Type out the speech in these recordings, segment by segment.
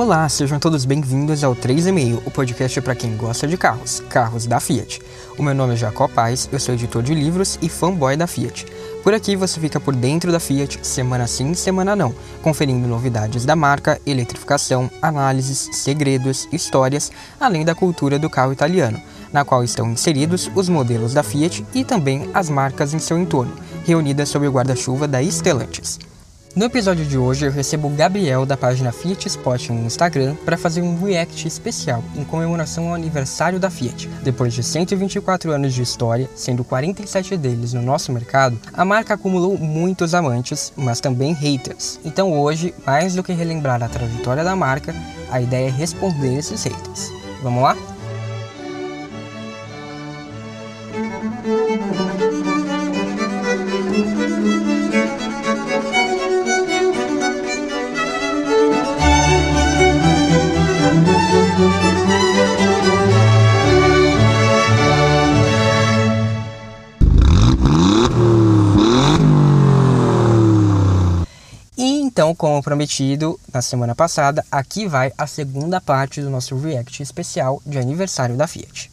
Olá, sejam todos bem-vindos ao 3,5, o podcast para quem gosta de carros, carros da Fiat. O meu nome é Jacó Paz, eu sou editor de livros e fanboy da Fiat. Por aqui você fica por dentro da Fiat, semana sim, semana não, conferindo novidades da marca, eletrificação, análises, segredos, histórias, além da cultura do carro italiano, na qual estão inseridos os modelos da Fiat e também as marcas em seu entorno, reunidas sob o guarda-chuva da Stellantis. No episódio de hoje eu recebo o Gabriel da página Fiat Spot no Instagram para fazer um react especial em comemoração ao aniversário da Fiat. Depois de 124 anos de história, sendo 47 deles no nosso mercado, a marca acumulou muitos amantes, mas também haters. Então hoje, mais do que relembrar a trajetória da marca, a ideia é responder esses haters. Vamos lá? Como prometido na semana passada, aqui vai a segunda parte do nosso react especial de aniversário da Fiat.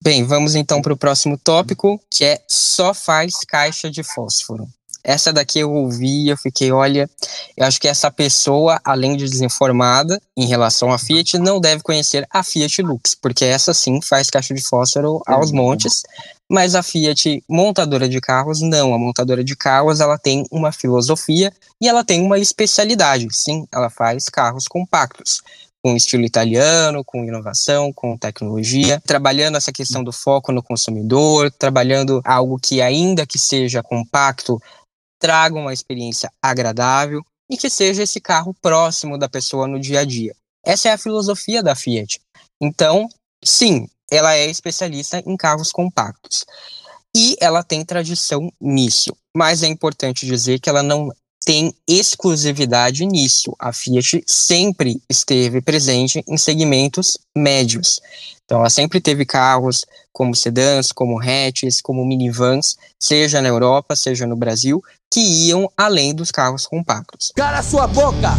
Bem, vamos então para o próximo tópico, que é só faz caixa de fósforo. Essa daqui eu ouvi, eu fiquei, olha, eu acho que essa pessoa, além de desinformada em relação à Fiat, não deve conhecer a Fiat Lux, porque essa sim faz caixa de fósforo aos montes, mas a Fiat montadora de carros não, a montadora de carros ela tem uma filosofia e ela tem uma especialidade, sim, ela faz carros compactos, com estilo italiano, com inovação, com tecnologia, trabalhando essa questão do foco no consumidor, trabalhando algo que ainda que seja compacto, traga uma experiência agradável e que seja esse carro próximo da pessoa no dia a dia. Essa é a filosofia da Fiat. Então, sim, ela é especialista em carros compactos. E ela tem tradição nisso. Mas é importante dizer que ela não tem exclusividade nisso. A Fiat sempre esteve presente em segmentos médios. Então, ela sempre teve carros como sedãs, como hatches, como minivans, seja na Europa, seja no Brasil, que iam além dos carros compactos. Cara, sua boca!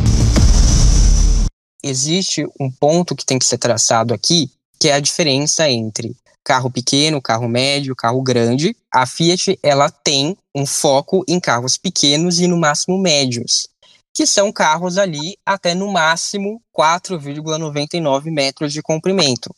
Existe um ponto que tem que ser traçado aqui, que é a diferença entre carro pequeno, carro médio, carro grande. A Fiat ela tem um foco em carros pequenos e no máximo médios, que são carros ali até no máximo 4,99 metros de comprimento.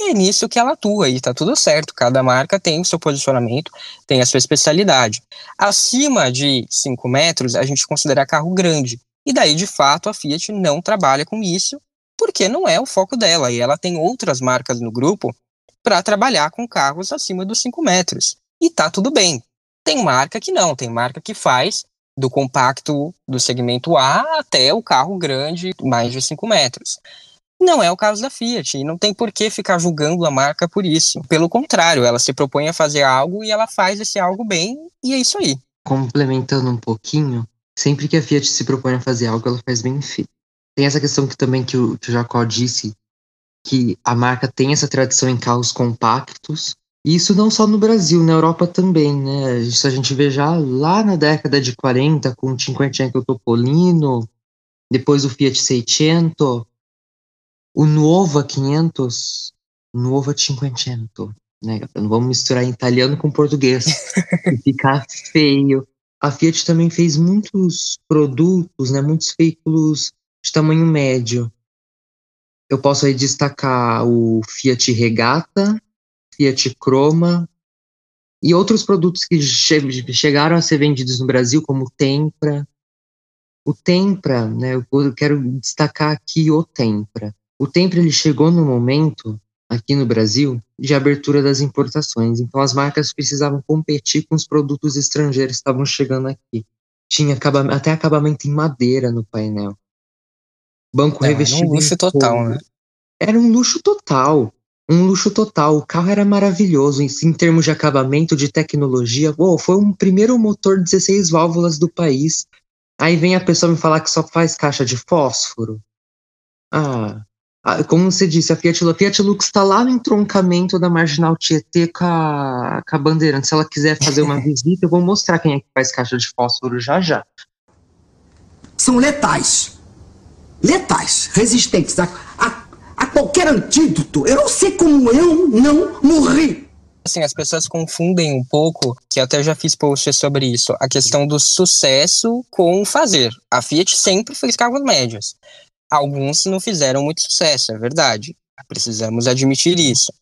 E é nisso que ela atua e tá tudo certo. Cada marca tem o seu posicionamento, tem a sua especialidade. Acima de 5 metros, a gente considera carro grande. E daí, de fato, a Fiat não trabalha com isso porque não é o foco dela. E ela tem outras marcas no grupo para trabalhar com carros acima dos 5 metros. E tá tudo bem. Tem marca que não, tem marca que faz do compacto do segmento A até o carro grande, mais de 5 metros. Não é o caso da Fiat, e não tem por que ficar julgando a marca por isso. Pelo contrário, ela se propõe a fazer algo e ela faz esse algo bem, e é isso aí. Complementando um pouquinho, sempre que a Fiat se propõe a fazer algo, ela faz bem feito. Tem essa questão que também que o, que o Jacó disse, que a marca tem essa tradição em carros compactos, e isso não só no Brasil, na Europa também, né? Isso a gente vê já lá na década de 40, com o Cinquecento Topolino, depois o Fiat 600, o Nuova 500, Nuova 500, né? Não vamos misturar italiano com português, e ficar feio. A Fiat também fez muitos produtos, né? Muitos veículos de tamanho médio. Eu posso aí destacar o Fiat Regata, Fiat Croma e outros produtos que che chegaram a ser vendidos no Brasil, como o Tempra. O Tempra, né, eu quero destacar aqui o Tempra. O Tempra ele chegou no momento, aqui no Brasil, de abertura das importações. Então as marcas precisavam competir com os produtos estrangeiros que estavam chegando aqui. Tinha até acabamento em madeira no painel. Banco é, revestido. Era um luxo total, né? Era um luxo total. Um luxo total. O carro era maravilhoso em, em termos de acabamento, de tecnologia. Uou, foi um primeiro motor 16 válvulas do país. Aí vem a pessoa me falar que só faz caixa de fósforo. Ah, como você disse, a Fiat, a Fiat Lux está lá no entroncamento da Marginal Tietê com a, com a Bandeirante. Se ela quiser fazer uma visita, eu vou mostrar quem é que faz caixa de fósforo já já. são letais. Letais, resistentes a, a, a qualquer antídoto. Eu não sei como eu não morri. Assim, as pessoas confundem um pouco, que até já fiz posts sobre isso, a questão do sucesso com fazer. A Fiat sempre fez carros médios. Alguns não fizeram muito sucesso, é verdade. Precisamos admitir isso.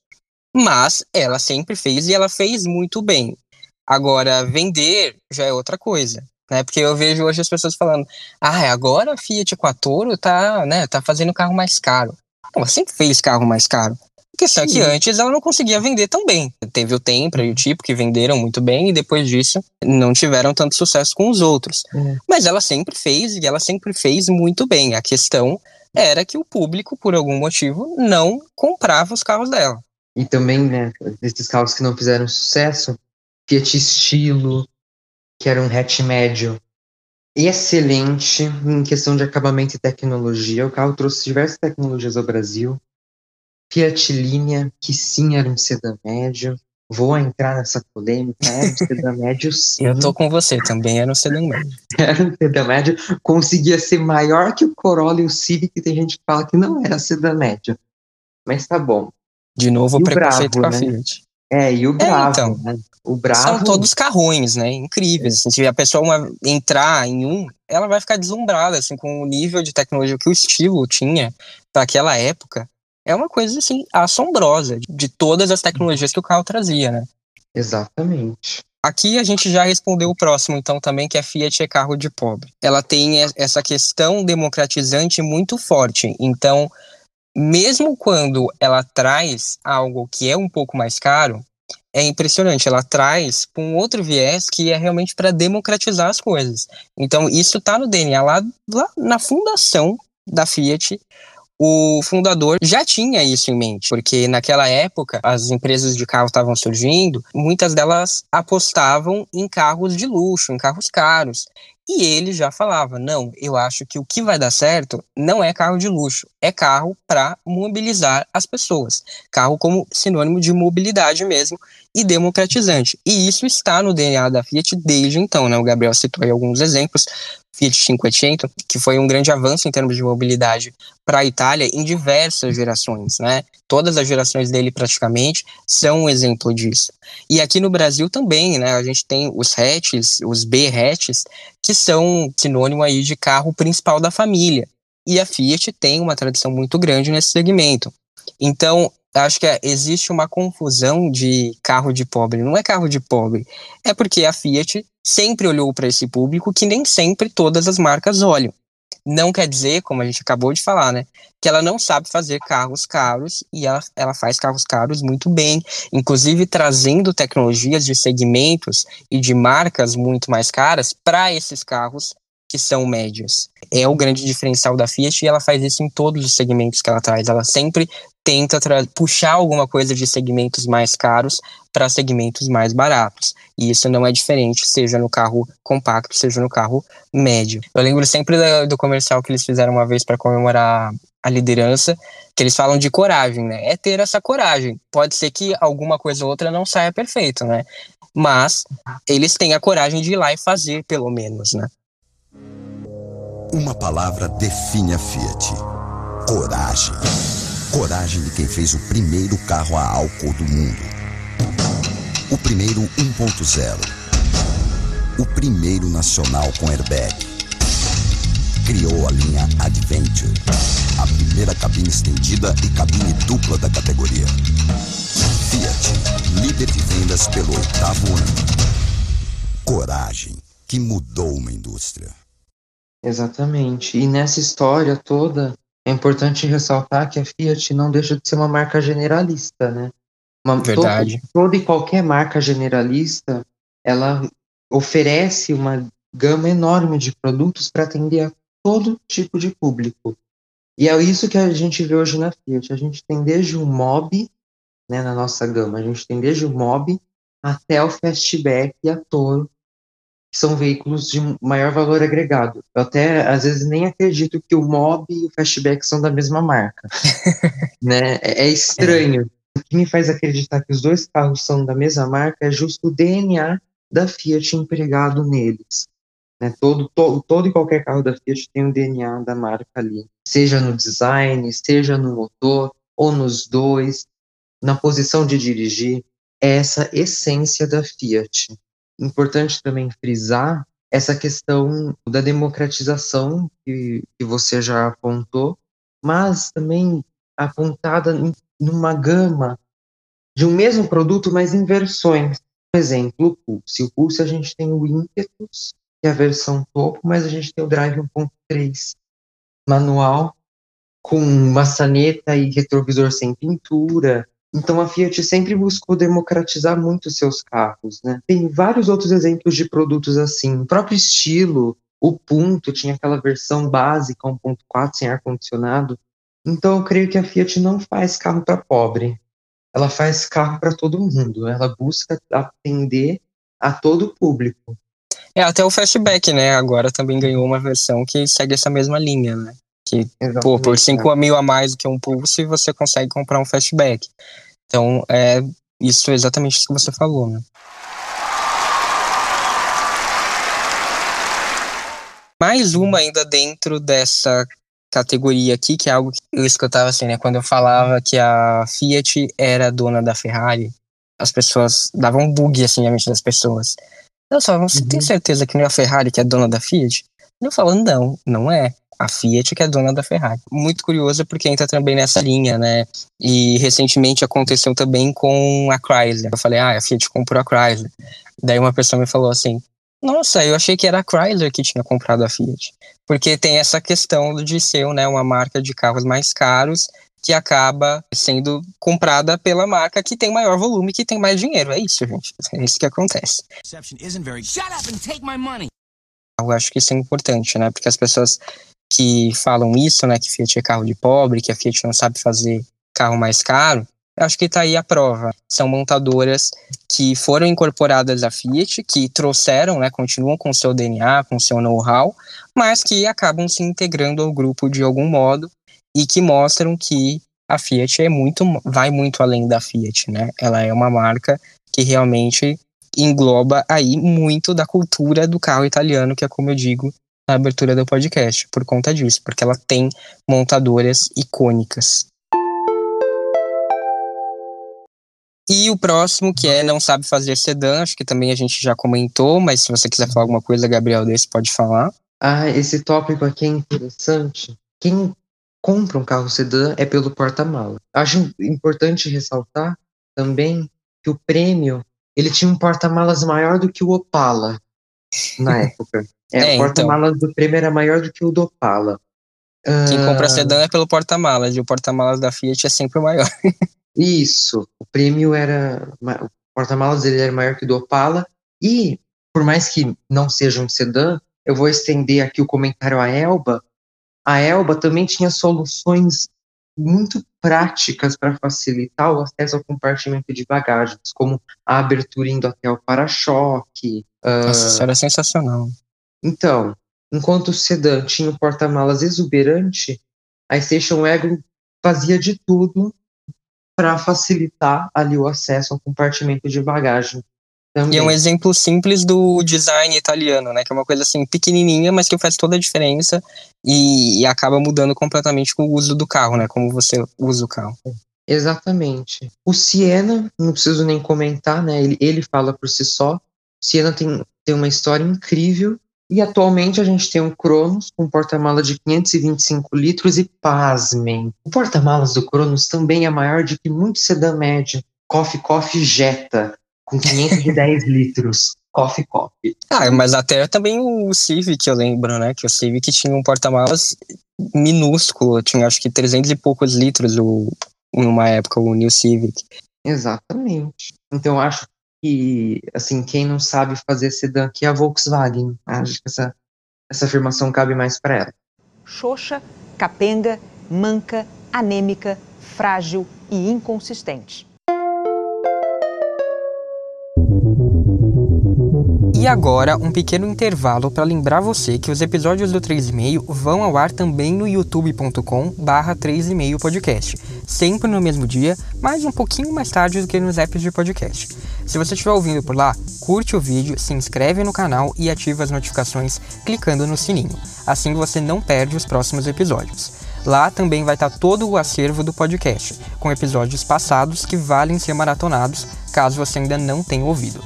Mas ela sempre fez e ela fez muito bem. Agora, vender já é outra coisa. Né? Porque eu vejo hoje as pessoas falando: ah, agora a Fiat Quattro tá, né, tá fazendo carro mais caro. Ela sempre fez carro mais caro. A questão Sim. é que antes ela não conseguia vender tão bem. Teve o Tempra e o Tipo que venderam muito bem e depois disso não tiveram tanto sucesso com os outros. É. Mas ela sempre fez e ela sempre fez muito bem. A questão era que o público, por algum motivo, não comprava os carros dela. E também, né, desses carros que não fizeram sucesso, Fiat Estilo, que era um hatch médio excelente em questão de acabamento e tecnologia. O carro trouxe diversas tecnologias ao Brasil. Fiat Linea, que sim era um sedã médio. Vou entrar nessa polêmica, era um sedã médio sim. Eu tô com você, também era um sedã médio. Era um sedã médio, conseguia ser maior que o Corolla e o Civic, tem gente que fala que não era sedã médio. Mas tá bom. De novo, o preconceito com a né? Fiat. É, e o é, Bravo, é, então, né? O Bravo... São todos carrões, né? Incríveis. Assim, se a pessoa uma, entrar em um, ela vai ficar deslumbrada, assim, com o nível de tecnologia que o estilo tinha para aquela época. É uma coisa, assim, assombrosa de todas as tecnologias que o carro trazia, né? Exatamente. Aqui a gente já respondeu o próximo, então, também, que a Fiat é carro de pobre. Ela tem essa questão democratizante muito forte. Então, mesmo quando ela traz algo que é um pouco mais caro, é impressionante. Ela traz com um outro viés que é realmente para democratizar as coisas. Então, isso está no DNA. Lá, lá na fundação da Fiat, o fundador já tinha isso em mente, porque naquela época as empresas de carro estavam surgindo, muitas delas apostavam em carros de luxo, em carros caros. E ele já falava: não, eu acho que o que vai dar certo não é carro de luxo, é carro para mobilizar as pessoas. Carro como sinônimo de mobilidade mesmo e democratizante. E isso está no DNA da Fiat desde então, né? O Gabriel citou aí alguns exemplos. Fiat 500, que foi um grande avanço em termos de mobilidade para a Itália em diversas gerações, né? Todas as gerações dele praticamente são um exemplo disso. E aqui no Brasil também, né? A gente tem os hatches, os B-hatches, que são sinônimo aí de carro principal da família. E a Fiat tem uma tradição muito grande nesse segmento. Então, acho que é, existe uma confusão de carro de pobre. Não é carro de pobre, é porque a Fiat sempre olhou para esse público que nem sempre todas as marcas olham. Não quer dizer, como a gente acabou de falar, né, que ela não sabe fazer carros caros e ela, ela faz carros caros muito bem, inclusive trazendo tecnologias de segmentos e de marcas muito mais caras para esses carros que são médios. É o grande diferencial da Fiat e ela faz isso em todos os segmentos que ela traz. Ela sempre tenta puxar alguma coisa de segmentos mais caros para segmentos mais baratos. E isso não é diferente, seja no carro compacto, seja no carro médio. Eu lembro sempre do comercial que eles fizeram uma vez para comemorar a liderança, que eles falam de coragem, né? É ter essa coragem. Pode ser que alguma coisa ou outra não saia perfeito, né? Mas eles têm a coragem de ir lá e fazer, pelo menos, né? Uma palavra define a Fiat: coragem. Coragem de quem fez o primeiro carro a álcool do mundo. O primeiro 1.0. O primeiro nacional com airbag. Criou a linha Adventure, a primeira cabine estendida e cabine dupla da categoria. Fiat, líder de vendas pelo oitavo ano. Coragem, que mudou uma indústria. Exatamente. E nessa história toda, é importante ressaltar que a Fiat não deixa de ser uma marca generalista, né? Uma, Verdade. Toda, toda e qualquer marca generalista, ela oferece uma gama enorme de produtos para atender a todo tipo de público. E é isso que a gente vê hoje na Fiat. A gente tem desde o Mob, né, na nossa gama, a gente tem desde o Mob até o Fastback e a Toro, que são veículos de maior valor agregado. Eu até, às vezes, nem acredito que o Mob e o Fastback são da mesma marca. né? É, é estranho. É. O que me faz acreditar que os dois carros são da mesma marca é justo o DNA da Fiat empregado neles. Né? Todo, todo, todo e qualquer carro da Fiat tem o DNA da marca ali, seja no design, seja no motor, ou nos dois, na posição de dirigir, é essa essência da Fiat. Importante também frisar essa questão da democratização que, que você já apontou, mas também apontada numa gama de um mesmo produto, mas em versões. Por exemplo, o Pulse. O Pulse a gente tem o Impetus, que é a versão topo, mas a gente tem o Drive 1.3 manual, com maçaneta e retrovisor sem pintura. Então a Fiat sempre buscou democratizar muito seus carros, né? Tem vários outros exemplos de produtos assim. O próprio estilo, o Punto tinha aquela versão básica 1.4 sem ar condicionado. Então eu creio que a Fiat não faz carro para pobre. Ela faz carro para todo mundo. Ela busca atender a todo público. É, até o Fastback, né? Agora também ganhou uma versão que segue essa mesma linha, né? Que, pô, por 5 mil a mais do que um Pulse, você consegue comprar um Fastback. Então, é isso é exatamente isso que você falou, né? Mais uma ainda dentro dessa categoria aqui, que é algo que eu escutava assim, né? Quando eu falava que a Fiat era dona da Ferrari, as pessoas davam um bug assim na mente das pessoas. Eu só, você uhum. tem certeza que não é a Ferrari que é dona da Fiat? Eu falo, não, não é. A Fiat que é dona da Ferrari. Muito curioso porque entra também nessa linha, né? E recentemente aconteceu também com a Chrysler. Eu falei, ah, a Fiat comprou a Chrysler. Daí uma pessoa me falou assim, nossa, eu achei que era a Chrysler que tinha comprado a Fiat. Porque tem essa questão de ser né, uma marca de carros mais caros que acaba sendo comprada pela marca que tem maior volume, que tem mais dinheiro. É isso, gente. É isso que acontece. Eu acho que isso é importante, né? Porque as pessoas que falam isso, né, que Fiat é carro de pobre, que a Fiat não sabe fazer carro mais caro, acho que está aí a prova. São montadoras que foram incorporadas à Fiat, que trouxeram, né, continuam com seu DNA, com seu know-how, mas que acabam se integrando ao grupo de algum modo e que mostram que a Fiat é muito, vai muito além da Fiat, né? Ela é uma marca que realmente engloba aí muito da cultura do carro italiano, que é como eu digo na abertura do podcast, por conta disso, porque ela tem montadoras icônicas. E o próximo, que é Não Sabe Fazer Sedã, acho que também a gente já comentou, mas se você quiser falar alguma coisa, Gabriel, desse pode falar. Ah, esse tópico aqui é interessante. Quem compra um carro sedã é pelo porta-mala. Acho importante ressaltar também que o prêmio ele tinha um porta-malas maior do que o Opala na época. É, é o então. porta-malas então. do prêmio era maior do que o do Opala. Quem compra sedã é pelo porta-malas, e o porta-malas da Fiat é sempre o maior. Isso, o prêmio era. O porta-malas ele era maior que o do Opala, e por mais que não seja um sedã, eu vou estender aqui o comentário à Elba, a Elba também tinha soluções muito práticas para facilitar o acesso ao compartimento de bagagens, como a abertura indo até o para-choque. Nossa, uh... isso era sensacional. Então, enquanto o sedã tinha o porta-malas exuberante, a Station Wagon fazia de tudo para facilitar ali o acesso ao compartimento de bagagem. Também. E é um exemplo simples do design italiano, né? Que é uma coisa assim pequenininha, mas que faz toda a diferença e, e, acaba mudando completamente com o uso do carro, né? Como você usa o carro. Exatamente. O Siena, não preciso nem comentar, né? Ele, ele fala por si só. O Siena tem, tem uma história incrível e atualmente a gente tem um Cronos com porta-malas de 525 litros e pasmem. O porta-malas do Cronos também é maior do que muito sedã médio. Coffee Coffee Jetta com 510 litros. Coffee Coffee. Ah, mas até também o Civic, eu lembro, né? Que o Civic tinha um porta-malas minúsculo, tinha acho que 300 e poucos litros o, numa época, o New Civic. Exatamente. Então eu acho que, assim, quem não sabe fazer sedã aqui é a Volkswagen. Acho que essa, essa afirmação cabe mais para ela. Xoxa, capenga, manca, anêmica, frágil e inconsistente. E agora, um pequeno intervalo para lembrar você que os episódios do 3,5 vão ao ar também no youtube.com barra 3,5 podcast, sempre no mesmo dia, mas um pouquinho mais tarde do que nos apps de podcast. Se você estiver ouvindo por lá, curte o vídeo, se inscreve no canal e ativa as notificações clicando no sininho. Assim você não perde os próximos episódios. Lá também vai estar todo o acervo do podcast, com episódios passados que valem ser maratonados caso você ainda não tenha ouvido.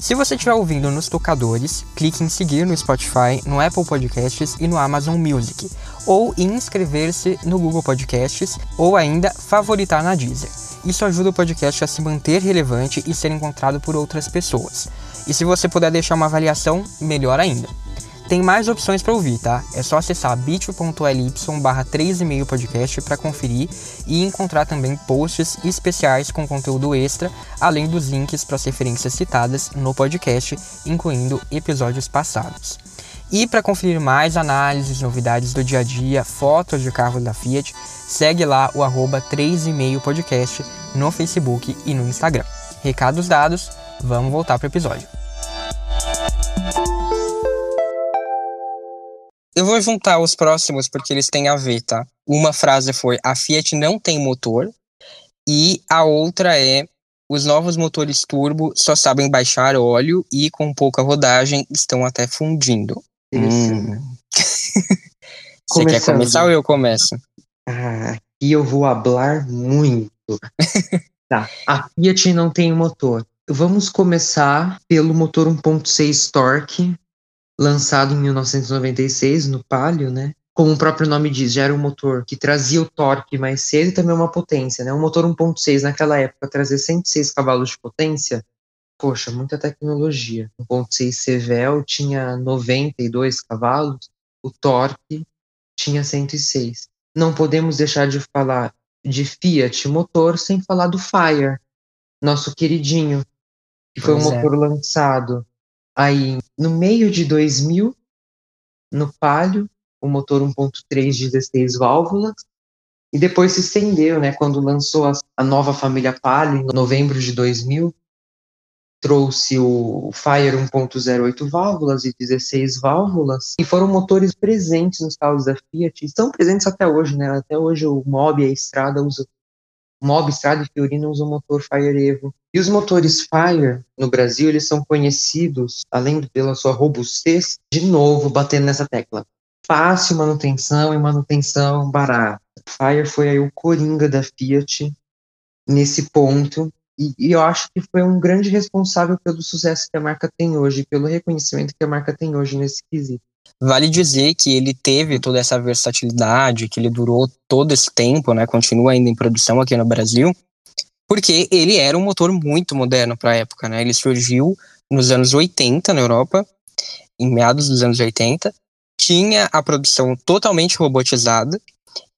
Se você estiver ouvindo nos tocadores, clique em seguir no Spotify, no Apple Podcasts e no Amazon Music, ou inscrever-se no Google Podcasts, ou ainda favoritar na Deezer. Isso ajuda o podcast a se manter relevante e ser encontrado por outras pessoas. E se você puder deixar uma avaliação, melhor ainda. Tem mais opções para ouvir, tá? É só acessar bit.ly barra 3,5 podcast para conferir e encontrar também posts especiais com conteúdo extra, além dos links para as referências citadas no podcast, incluindo episódios passados. E para conferir mais análises, novidades do dia a dia, fotos de carros da Fiat, segue lá o arroba 3,5 podcast no Facebook e no Instagram. Recados dados, vamos voltar para o episódio. Eu vou juntar os próximos porque eles têm a ver, tá? Uma frase foi: a Fiat não tem motor. E a outra é: os novos motores turbo só sabem baixar óleo e com pouca rodagem estão até fundindo. Hum. Você quer começar ou eu começo? Ah, aqui eu vou hablar muito. tá. A Fiat não tem motor. Vamos começar pelo motor 1.6 torque lançado em 1996 no Palio, né? Como o próprio nome diz, já era um motor que trazia o torque mais cedo e também uma potência, né? Um motor 1.6 naquela época trazer 106 cavalos de potência, poxa, muita tecnologia. 1.6 Sevel tinha 92 cavalos, o torque tinha 106. Não podemos deixar de falar de Fiat motor sem falar do Fire, nosso queridinho, que foi pois um é. motor lançado Aí, no meio de 2000, no Palio, o motor 1.3 de 16 válvulas, e depois se estendeu, né, quando lançou a, a nova família Palio, em novembro de 2000, trouxe o Fire 1.08 válvulas e 16 válvulas, e foram motores presentes nos carros da Fiat, estão presentes até hoje, né, até hoje o Mob e a Estrada usam Mob, Strada e Fiorino usam o motor Fire Evo. E os motores Fire no Brasil, eles são conhecidos, além pela sua robustez, de novo batendo nessa tecla. Fácil manutenção e manutenção barata. Fire foi aí o coringa da Fiat nesse ponto e, e, eu acho que foi um grande responsável pelo sucesso que a marca tem hoje, pelo reconhecimento que a marca tem hoje nesse quesito. Vale dizer que ele teve toda essa versatilidade, que ele durou todo esse tempo, né? Continua ainda em produção aqui no Brasil, porque ele era um motor muito moderno para a época, né? Ele surgiu nos anos 80 na Europa, em meados dos anos 80, tinha a produção totalmente robotizada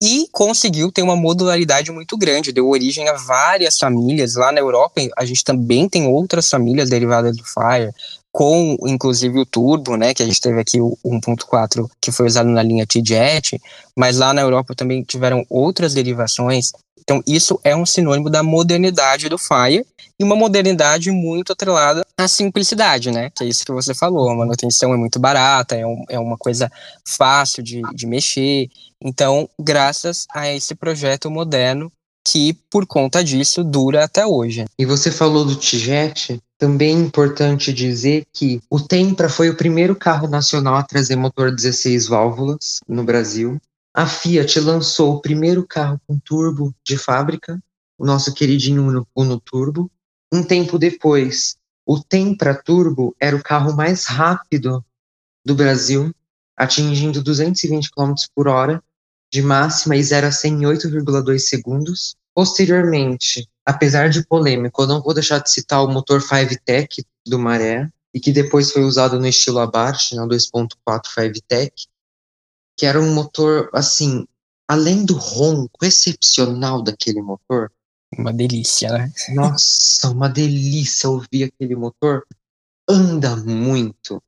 e conseguiu ter uma modularidade muito grande, deu origem a várias famílias. Lá na Europa, a gente também tem outras famílias derivadas do Fire, com inclusive o turbo, né, que a gente teve aqui o 1.4 que foi usado na linha T-Jet, mas lá na Europa também tiveram outras derivações. Então isso é um sinônimo da modernidade do Fire e uma modernidade muito atrelada à simplicidade, né? Que é isso que você falou, a manutenção é muito barata, é, um, é uma coisa fácil de, de mexer. Então, graças a esse projeto moderno, que por conta disso dura até hoje. E você falou do T-Jet, também é importante dizer que o Tempra foi o primeiro carro nacional a trazer motor 16 válvulas no Brasil. A Fiat lançou o primeiro carro com turbo de fábrica, o nosso queridinho Uno, Uno Turbo. Um tempo depois, o Tempra Turbo era o carro mais rápido do Brasil, atingindo 220 km por hora de máxima e 0 a 100 em 8,2 segundos. Posteriormente, apesar de polêmico, eu não vou deixar de citar o motor 5-Tech do Maré, e que depois foi usado no estilo Abarth, né, 2.4 5-Tech, que era um motor, assim, além do ronco excepcional daquele motor. Uma delícia, né? Nossa, uma delícia ouvir aquele motor. Anda muito.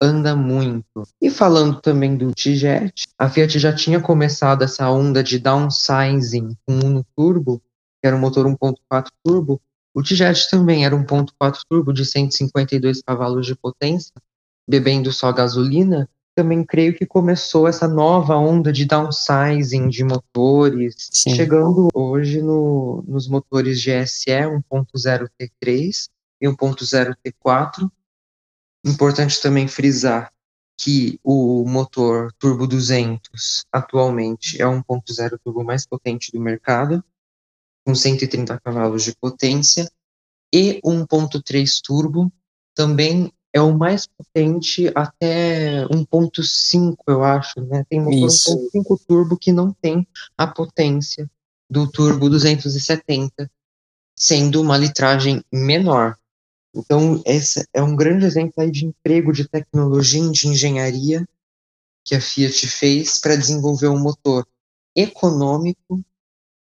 Anda muito. E falando também do T-Jet, a Fiat já tinha começado essa onda de downsizing com o Uno Turbo, que era um motor 1.4 turbo, o T-Jet também era 1.4 turbo de 152 cavalos de potência, bebendo só gasolina. Também creio que começou essa nova onda de downsizing de motores, Sim. chegando hoje no, nos motores GSE 1.0 T3 e 1.0 T4. Importante também frisar que o motor Turbo 200 atualmente é o 1.0 turbo mais potente do mercado, com 130 cavalos de potência, e o 1.3 turbo também é o mais potente até 1.5, eu acho, né? Tem motor 1.5 turbo que não tem a potência do turbo 270, sendo uma litragem menor. Então, esse é um grande exemplo aí de emprego de tecnologia, de engenharia que a Fiat fez para desenvolver um motor econômico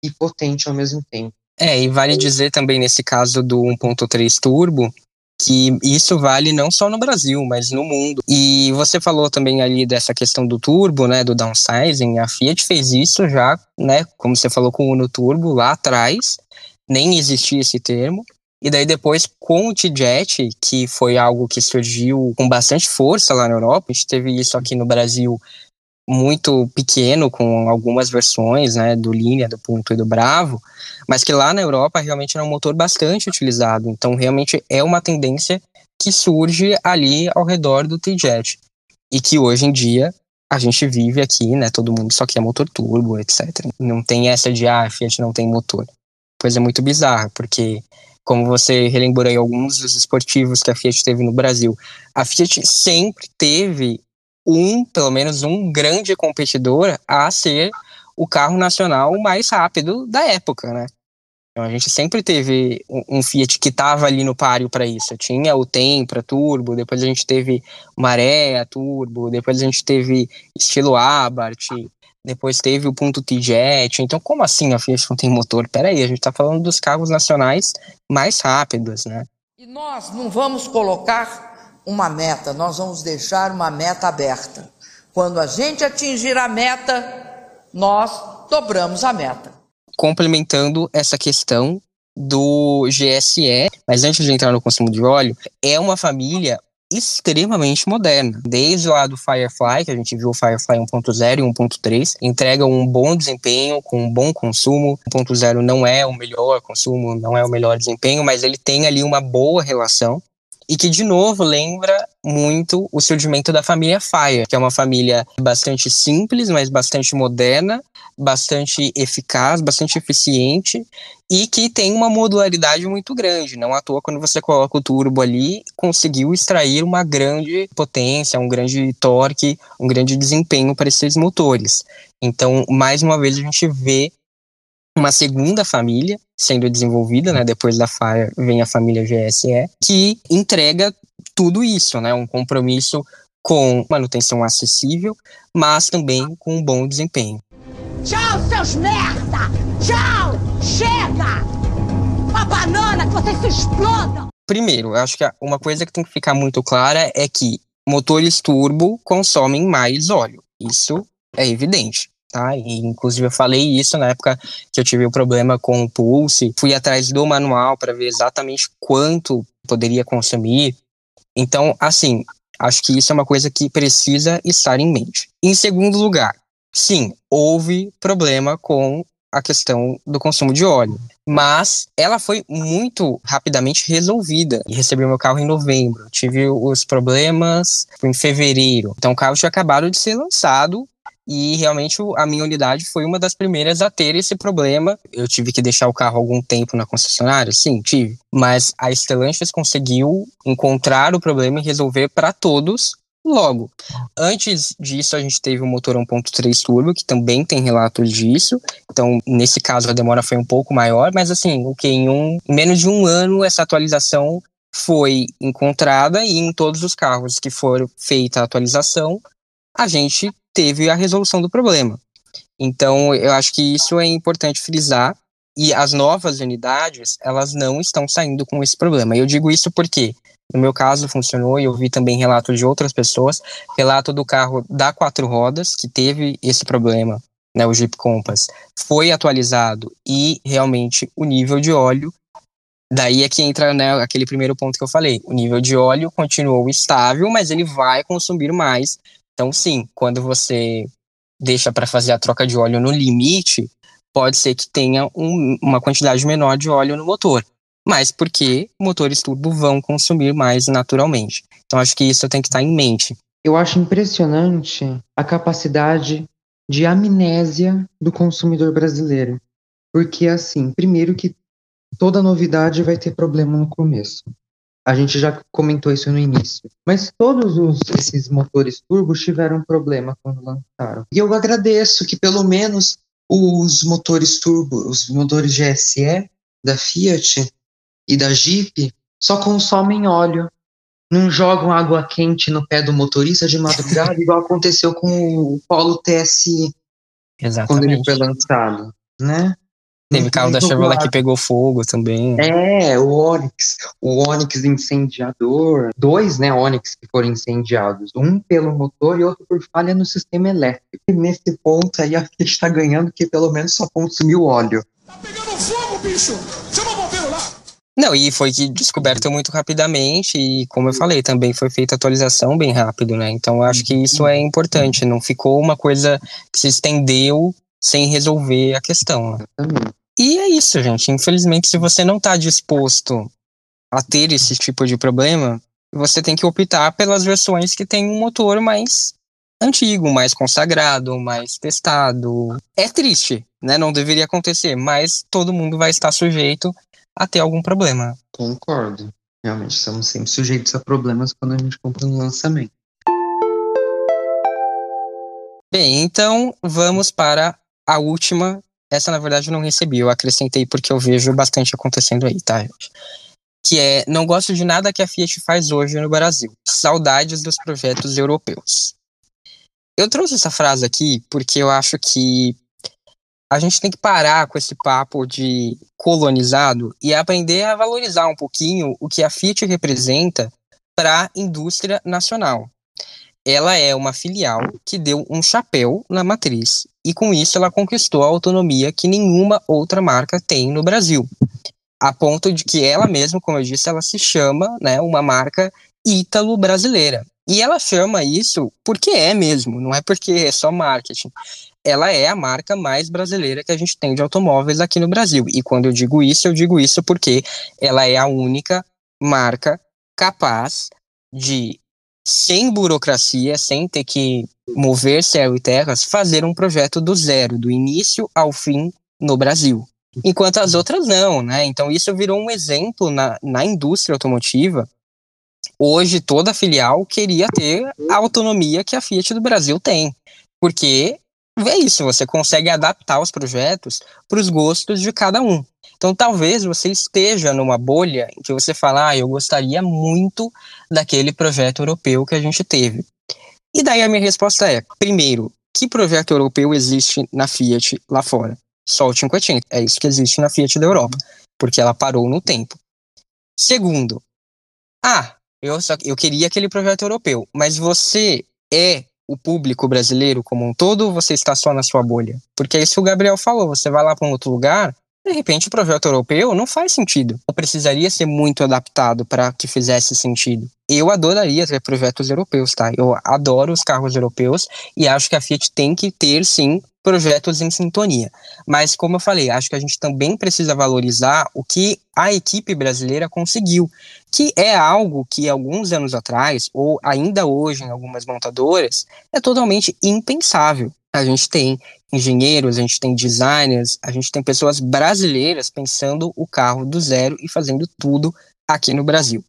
e potente ao mesmo tempo. É, e vale dizer também nesse caso do 1.3 turbo que isso vale não só no Brasil, mas no mundo. E você falou também ali dessa questão do turbo, né, do downsizing. A Fiat fez isso já, né, como você falou com o Uno Turbo lá atrás, nem existia esse termo. E daí depois com o T-Jet, que foi algo que surgiu com bastante força lá na Europa, a gente teve isso aqui no Brasil muito pequeno, com algumas versões, né, do Linha, do Punto e do Bravo, mas que lá na Europa realmente era um motor bastante utilizado. Então realmente é uma tendência que surge ali ao redor do T-Jet. E que hoje em dia a gente vive aqui, né, todo mundo só quer motor turbo, etc. Não tem essa de, ah, Fiat não tem motor. Coisa muito bizarra, porque como você relembrou aí alguns dos esportivos que a Fiat teve no Brasil, a Fiat sempre teve um, pelo menos um grande competidor a ser o carro nacional mais rápido da época, né? Então a gente sempre teve um, Fiat que estava ali no páreo para isso. Tinha o Tempra Turbo, depois a gente teve Maré Turbo, depois a gente teve estilo Abarth, depois teve o ponto T-Jet. Então, como assim a Fiat não tem motor? Peraí, a gente está falando dos carros nacionais mais rápidos, né? E nós não vamos colocar uma meta, nós vamos deixar uma meta aberta. Quando a gente atingir a meta, nós dobramos a meta. Complementando essa questão do GSE, mas antes de entrar no consumo de óleo, é uma família extremamente moderna. Desde lá do Firefly, que a gente viu o Firefly 1.0 e 1.3, entrega um bom desempenho, com um bom consumo. 1.0 não é o melhor consumo, não é o melhor desempenho, mas ele tem ali uma boa relação e que de novo lembra muito o surgimento da família Fire, que é uma família bastante simples, mas bastante moderna, bastante eficaz, bastante eficiente e que tem uma modularidade muito grande. Não à toa, quando você coloca o turbo ali, conseguiu extrair uma grande potência, um grande torque, um grande desempenho para esses motores. Então, mais uma vez, a gente vê uma segunda família sendo desenvolvida, né? Depois da Fire vem a família GSE, que entrega tudo isso, né? Um compromisso com manutenção acessível, mas também com um bom desempenho. Tchau, seus merda! Tchau! Chega! A banana que vocês se explodam! Primeiro, eu acho que uma coisa que tem que ficar muito clara é que motores turbo consomem mais óleo. Isso é evidente tá? E, inclusive eu falei isso na época que eu tive o problema com o Pulse. Fui atrás do manual para ver exatamente quanto poderia consumir. Então, assim, acho que isso é uma coisa que precisa estar em mente. Em segundo lugar, sim, houve problema com a questão do consumo de óleo. Mas ela foi muito rapidamente resolvida. E recebi meu carro em novembro. Tive os problemas em fevereiro. Então o carro tinha acabado de ser lançado e realmente a minha unidade foi uma das primeiras a ter esse problema. Eu tive que deixar o carro algum tempo na concessionária, sim, tive. Mas a Stellantis conseguiu encontrar o problema e resolver para todos logo. Antes disso, a gente teve o motor 1.3 turbo, que também tem relatos disso. Então, nesse caso, a demora foi um pouco maior, mas assim, o que em, um, menos de um ano essa atualização foi encontrada e em todos os carros que foram feita a atualização, a gente teve a resolução do problema. Então, eu acho que isso é importante frisar. E as novas unidades, elas não estão saindo com esse problema. Eu digo isso porque, no meu caso, funcionou, e eu vi também relato de outras pessoas, relato do carro da quatro rodas, que teve esse problema, né, o Jeep Compass, foi atualizado e realmente o nível de óleo Daí é que entra né, aquele primeiro ponto que eu falei. O nível de óleo continuou estável, mas ele vai consumir mais então, sim, quando você deixa para fazer a troca de óleo no limite, pode ser que tenha um, uma quantidade menor de óleo no motor. mas porque motores turbo vão consumir mais naturalmente. Então acho que isso tem que estar em mente. Eu acho impressionante a capacidade de amnésia do consumidor brasileiro. Porque, assim, primeiro que toda novidade vai ter problema no começo. A gente já comentou isso no início. Mas todos os, esses motores turbos tiveram problema quando lançaram. E eu agradeço que pelo menos os motores turbo, os motores GSE da Fiat e da Jeep só consomem óleo. Não jogam água quente no pé do motorista de madrugada, igual aconteceu com o Polo TSI Exatamente. quando ele foi lançado, né? Teve carro da Chevrolet que pegou fogo também. É, o Onix, o Onix incendiador, dois, né, Onix que foram incendiados, um pelo motor e outro por falha no sistema elétrico. E nesse ponto aí a Fiat está ganhando que pelo menos só consumiu óleo. Tá pegando fogo, bicho! Chama o bombeiro lá! Não, e foi que descoberto muito rapidamente e, como eu falei, também foi feita atualização bem rápido, né? Então eu acho que isso é importante, não ficou uma coisa que se estendeu sem resolver a questão. Né? E é isso, gente. Infelizmente, se você não está disposto a ter esse tipo de problema, você tem que optar pelas versões que tem um motor mais antigo, mais consagrado, mais testado. É triste, né? Não deveria acontecer, mas todo mundo vai estar sujeito a ter algum problema. Concordo. Realmente estamos sempre sujeitos a problemas quando a gente compra no lançamento. Bem, então vamos para a última, essa na verdade eu não recebi, eu acrescentei porque eu vejo bastante acontecendo aí, tá? Que é, não gosto de nada que a Fiat faz hoje no Brasil. Saudades dos projetos europeus. Eu trouxe essa frase aqui porque eu acho que a gente tem que parar com esse papo de colonizado e aprender a valorizar um pouquinho o que a Fiat representa para a indústria nacional ela é uma filial que deu um chapéu na matriz e com isso ela conquistou a autonomia que nenhuma outra marca tem no Brasil. A ponto de que ela mesma, como eu disse, ela se chama, né, uma marca ítalo-brasileira. E ela chama isso porque é mesmo, não é porque é só marketing. Ela é a marca mais brasileira que a gente tem de automóveis aqui no Brasil. E quando eu digo isso, eu digo isso porque ela é a única marca capaz de sem burocracia, sem ter que mover céu e terras, fazer um projeto do zero, do início ao fim no Brasil. Enquanto as outras não, né? Então isso virou um exemplo na, na indústria automotiva. Hoje toda filial queria ter a autonomia que a Fiat do Brasil tem. Porque é isso, você consegue adaptar os projetos para os gostos de cada um. Então, talvez você esteja numa bolha em que você fala, ah, eu gostaria muito daquele projeto europeu que a gente teve. E daí a minha resposta é: primeiro, que projeto europeu existe na Fiat lá fora? Só o 500. É isso que existe na Fiat da Europa, porque ela parou no tempo. Segundo, ah, eu, só, eu queria aquele projeto europeu, mas você é o público brasileiro como um todo ou você está só na sua bolha? Porque é isso que o Gabriel falou, você vai lá para um outro lugar, de repente o projeto europeu não faz sentido. Ou precisaria ser muito adaptado para que fizesse sentido. Eu adoraria ter projetos europeus, tá? Eu adoro os carros europeus e acho que a Fiat tem que ter, sim, projetos em sintonia. Mas, como eu falei, acho que a gente também precisa valorizar o que a equipe brasileira conseguiu, que é algo que alguns anos atrás, ou ainda hoje em algumas montadoras, é totalmente impensável. A gente tem engenheiros, a gente tem designers, a gente tem pessoas brasileiras pensando o carro do zero e fazendo tudo aqui no Brasil.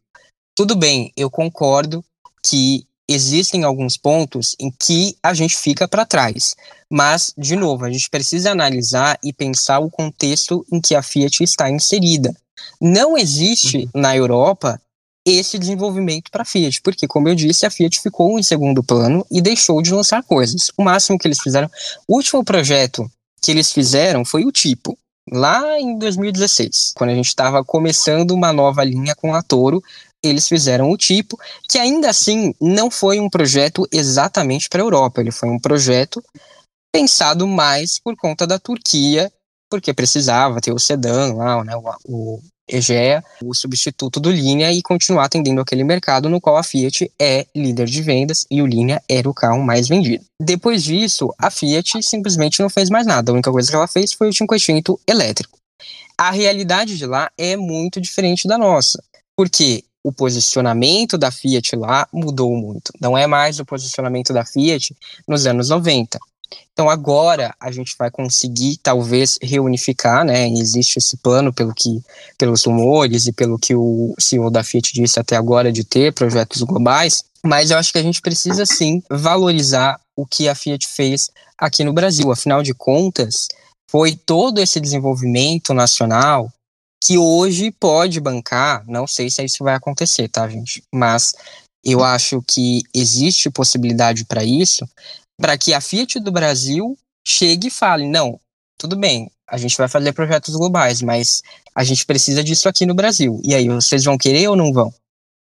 Tudo bem, eu concordo que existem alguns pontos em que a gente fica para trás, mas, de novo, a gente precisa analisar e pensar o contexto em que a Fiat está inserida. Não existe uhum. na Europa esse desenvolvimento para a Fiat, porque, como eu disse, a Fiat ficou em segundo plano e deixou de lançar coisas. O máximo que eles fizeram, o último projeto que eles fizeram foi o tipo, lá em 2016, quando a gente estava começando uma nova linha com a Toro, eles fizeram o tipo, que ainda assim não foi um projeto exatamente para a Europa, ele foi um projeto pensado mais por conta da Turquia, porque precisava ter o sedã lá, né, o, o Egea, o substituto do Linea, e continuar atendendo aquele mercado no qual a Fiat é líder de vendas e o Linea era o carro mais vendido. Depois disso, a Fiat simplesmente não fez mais nada. A única coisa que ela fez foi o 500 elétrico. a realidade de lá é muito diferente da nossa. Porque o posicionamento da Fiat lá mudou muito. Não é mais o posicionamento da Fiat nos anos 90. Então agora a gente vai conseguir talvez reunificar, né? Existe esse plano pelo que, pelos rumores e pelo que o CEO da Fiat disse até agora de ter projetos globais. Mas eu acho que a gente precisa sim valorizar o que a Fiat fez aqui no Brasil. Afinal de contas, foi todo esse desenvolvimento nacional que hoje pode bancar, não sei se isso vai acontecer, tá, gente? Mas eu acho que existe possibilidade para isso, para que a Fiat do Brasil chegue e fale: não, tudo bem, a gente vai fazer projetos globais, mas a gente precisa disso aqui no Brasil. E aí, vocês vão querer ou não vão?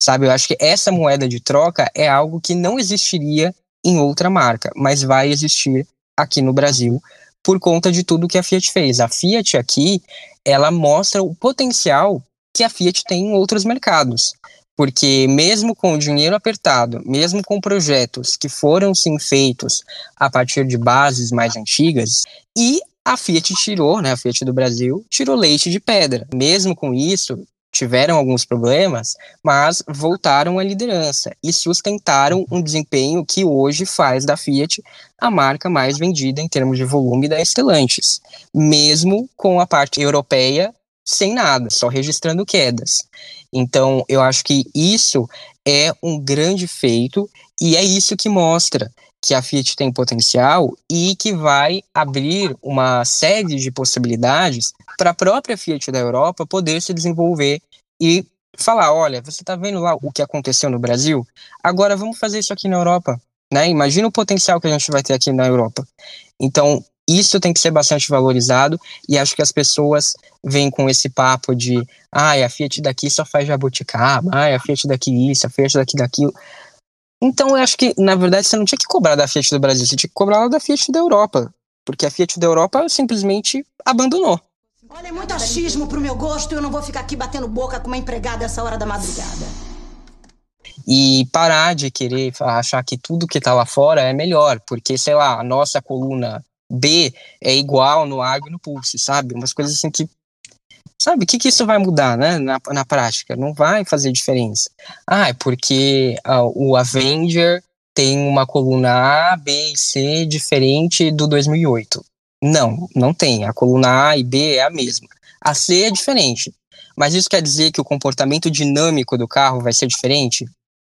Sabe, eu acho que essa moeda de troca é algo que não existiria em outra marca, mas vai existir aqui no Brasil por conta de tudo que a Fiat fez. A Fiat aqui, ela mostra o potencial que a Fiat tem em outros mercados. Porque mesmo com o dinheiro apertado, mesmo com projetos que foram sim feitos a partir de bases mais antigas, e a Fiat tirou, né, a Fiat do Brasil, tirou leite de pedra. Mesmo com isso, tiveram alguns problemas, mas voltaram à liderança e sustentaram um desempenho que hoje faz da Fiat a marca mais vendida em termos de volume da Stellantis, mesmo com a parte europeia sem nada, só registrando quedas. Então, eu acho que isso é um grande feito e é isso que mostra que a Fiat tem potencial e que vai abrir uma série de possibilidades para a própria Fiat da Europa poder se desenvolver e falar, olha, você está vendo lá o que aconteceu no Brasil? Agora vamos fazer isso aqui na Europa, né? Imagina o potencial que a gente vai ter aqui na Europa. Então, isso tem que ser bastante valorizado e acho que as pessoas vêm com esse papo de ah, a Fiat daqui só faz jabuticaba, ah, a Fiat daqui isso, a Fiat daqui daquilo. Então eu acho que, na verdade, você não tinha que cobrar da Fiat do Brasil, você tinha que cobrar da Fiat da Europa. Porque a Fiat da Europa simplesmente abandonou. Olha, é muito achismo pro meu gosto e eu não vou ficar aqui batendo boca com uma empregada essa hora da madrugada. E parar de querer achar que tudo que tá lá fora é melhor, porque, sei lá, a nossa coluna B é igual no Agro e no Pulse, sabe? Umas coisas assim que. Sabe, o que, que isso vai mudar, né, na, na prática? Não vai fazer diferença. Ah, é porque uh, o Avenger tem uma coluna A, B e C diferente do 2008. Não, não tem. A coluna A e B é a mesma. A C é diferente. Mas isso quer dizer que o comportamento dinâmico do carro vai ser diferente?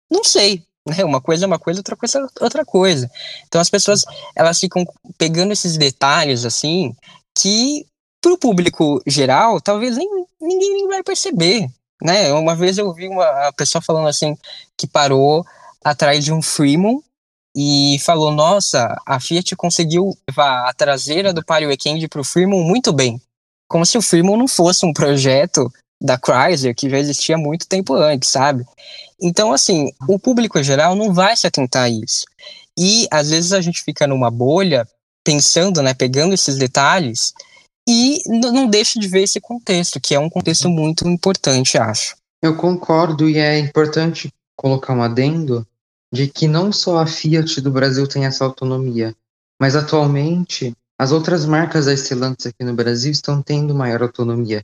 Não sei. Né? Uma coisa é uma coisa, outra coisa é outra coisa. Então as pessoas elas ficam pegando esses detalhes assim que para o público geral talvez nem, ninguém nem vai perceber. Né? Uma vez eu vi uma pessoa falando assim que parou atrás de um Fremont e falou: Nossa, a Fiat conseguiu levar a traseira do Palio Weekend para o Fremont muito bem. Como se o Fremont não fosse um projeto da Chrysler que já existia muito tempo antes, sabe? Então, assim, o público geral não vai se atentar a isso. E às vezes a gente fica numa bolha pensando, né, pegando esses detalhes e não deixa de ver esse contexto, que é um contexto muito importante, acho. Eu concordo e é importante colocar um adendo de que não só a Fiat do Brasil tem essa autonomia, mas atualmente as outras marcas da Stellantis aqui no Brasil estão tendo maior autonomia.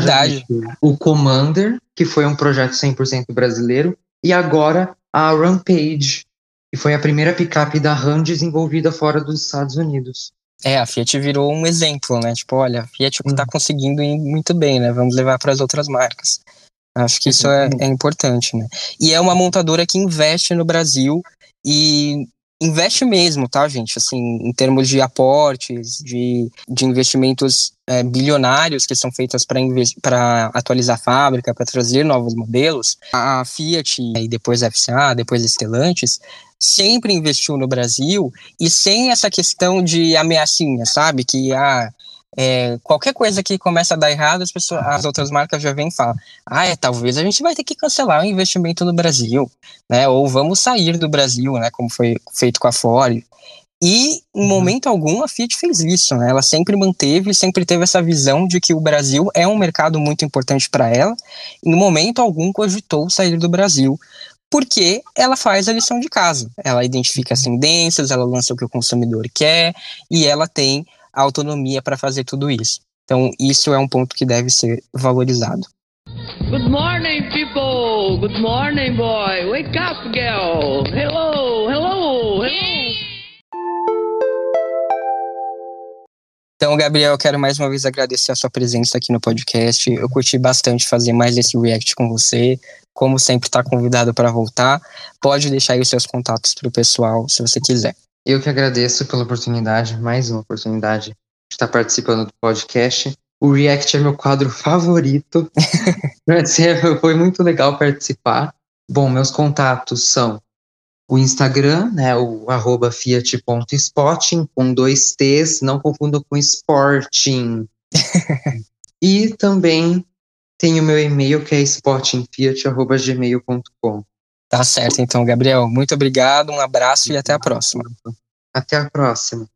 Verdade. O Commander, que foi um projeto 100% brasileiro, e agora a Rampage, que foi a primeira picape da Ram desenvolvida fora dos Estados Unidos. É, a Fiat virou um exemplo, né? Tipo, olha, a Fiat está hum. conseguindo ir muito bem, né? Vamos levar para as outras marcas. Acho que isso é, é importante, né? E é uma montadora que investe no Brasil e investe mesmo, tá, gente? Assim, em termos de aportes, de, de investimentos é, bilionários que são feitos para atualizar a fábrica, para trazer novos modelos. A Fiat e depois a FCA, depois a Stellantis, sempre investiu no Brasil e sem essa questão de ameaçinha, sabe? Que ah, é, qualquer coisa que começa a dar errado, as, pessoas, as outras marcas já vêm e falam: ah, é, talvez a gente vai ter que cancelar o investimento no Brasil, né? Ou vamos sair do Brasil, né? Como foi feito com a Ford. E em uhum. momento algum a Fiat fez isso, né? Ela sempre manteve, sempre teve essa visão de que o Brasil é um mercado muito importante para ela. E no momento algum cogitou sair do Brasil, porque ela faz a lição de casa. Ela identifica as tendências, ela lança o que o consumidor quer e ela tem autonomia para fazer tudo isso. Então, isso é um ponto que deve ser valorizado. Good morning, people. Good morning, boy. Wake up, girl. Hello, hello. Então, Gabriel, eu quero mais uma vez agradecer a sua presença aqui no podcast. Eu curti bastante fazer mais esse react com você. Como sempre, está convidado para voltar. Pode deixar aí os seus contatos para o pessoal, se você quiser. Eu que agradeço pela oportunidade, mais uma oportunidade de estar participando do podcast. O React é meu quadro favorito. Foi muito legal participar. Bom, meus contatos são o Instagram, né, o arroba fiat.spotting, com dois T's, não confunda com Sporting. e também tem o meu e-mail, que é spottingfiat.gmail.com. Tá certo, então, Gabriel. Muito obrigado, um abraço e até a próxima. Até a próxima.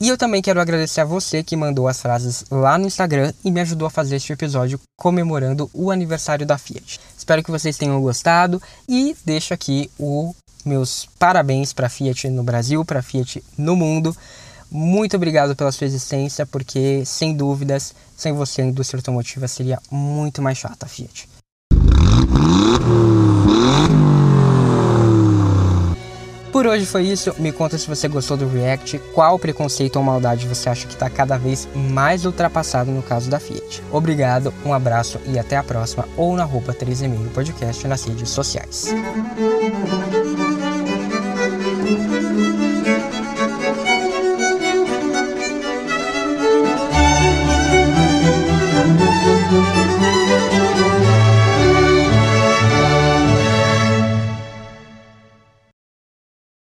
E eu também quero agradecer a você que mandou as frases lá no Instagram e me ajudou a fazer este episódio comemorando o aniversário da Fiat. Espero que vocês tenham gostado e deixo aqui os meus parabéns para a Fiat no Brasil, para a Fiat no mundo. Muito obrigado pela sua existência, porque sem dúvidas, sem você a indústria automotiva seria muito mais chata, Fiat. Por hoje foi isso. Me conta se você gostou do React, qual preconceito ou maldade você acha que está cada vez mais ultrapassado no caso da Fiat. Obrigado, um abraço e até a próxima, ou na roupa 3 e meio podcast nas redes sociais. Thank you.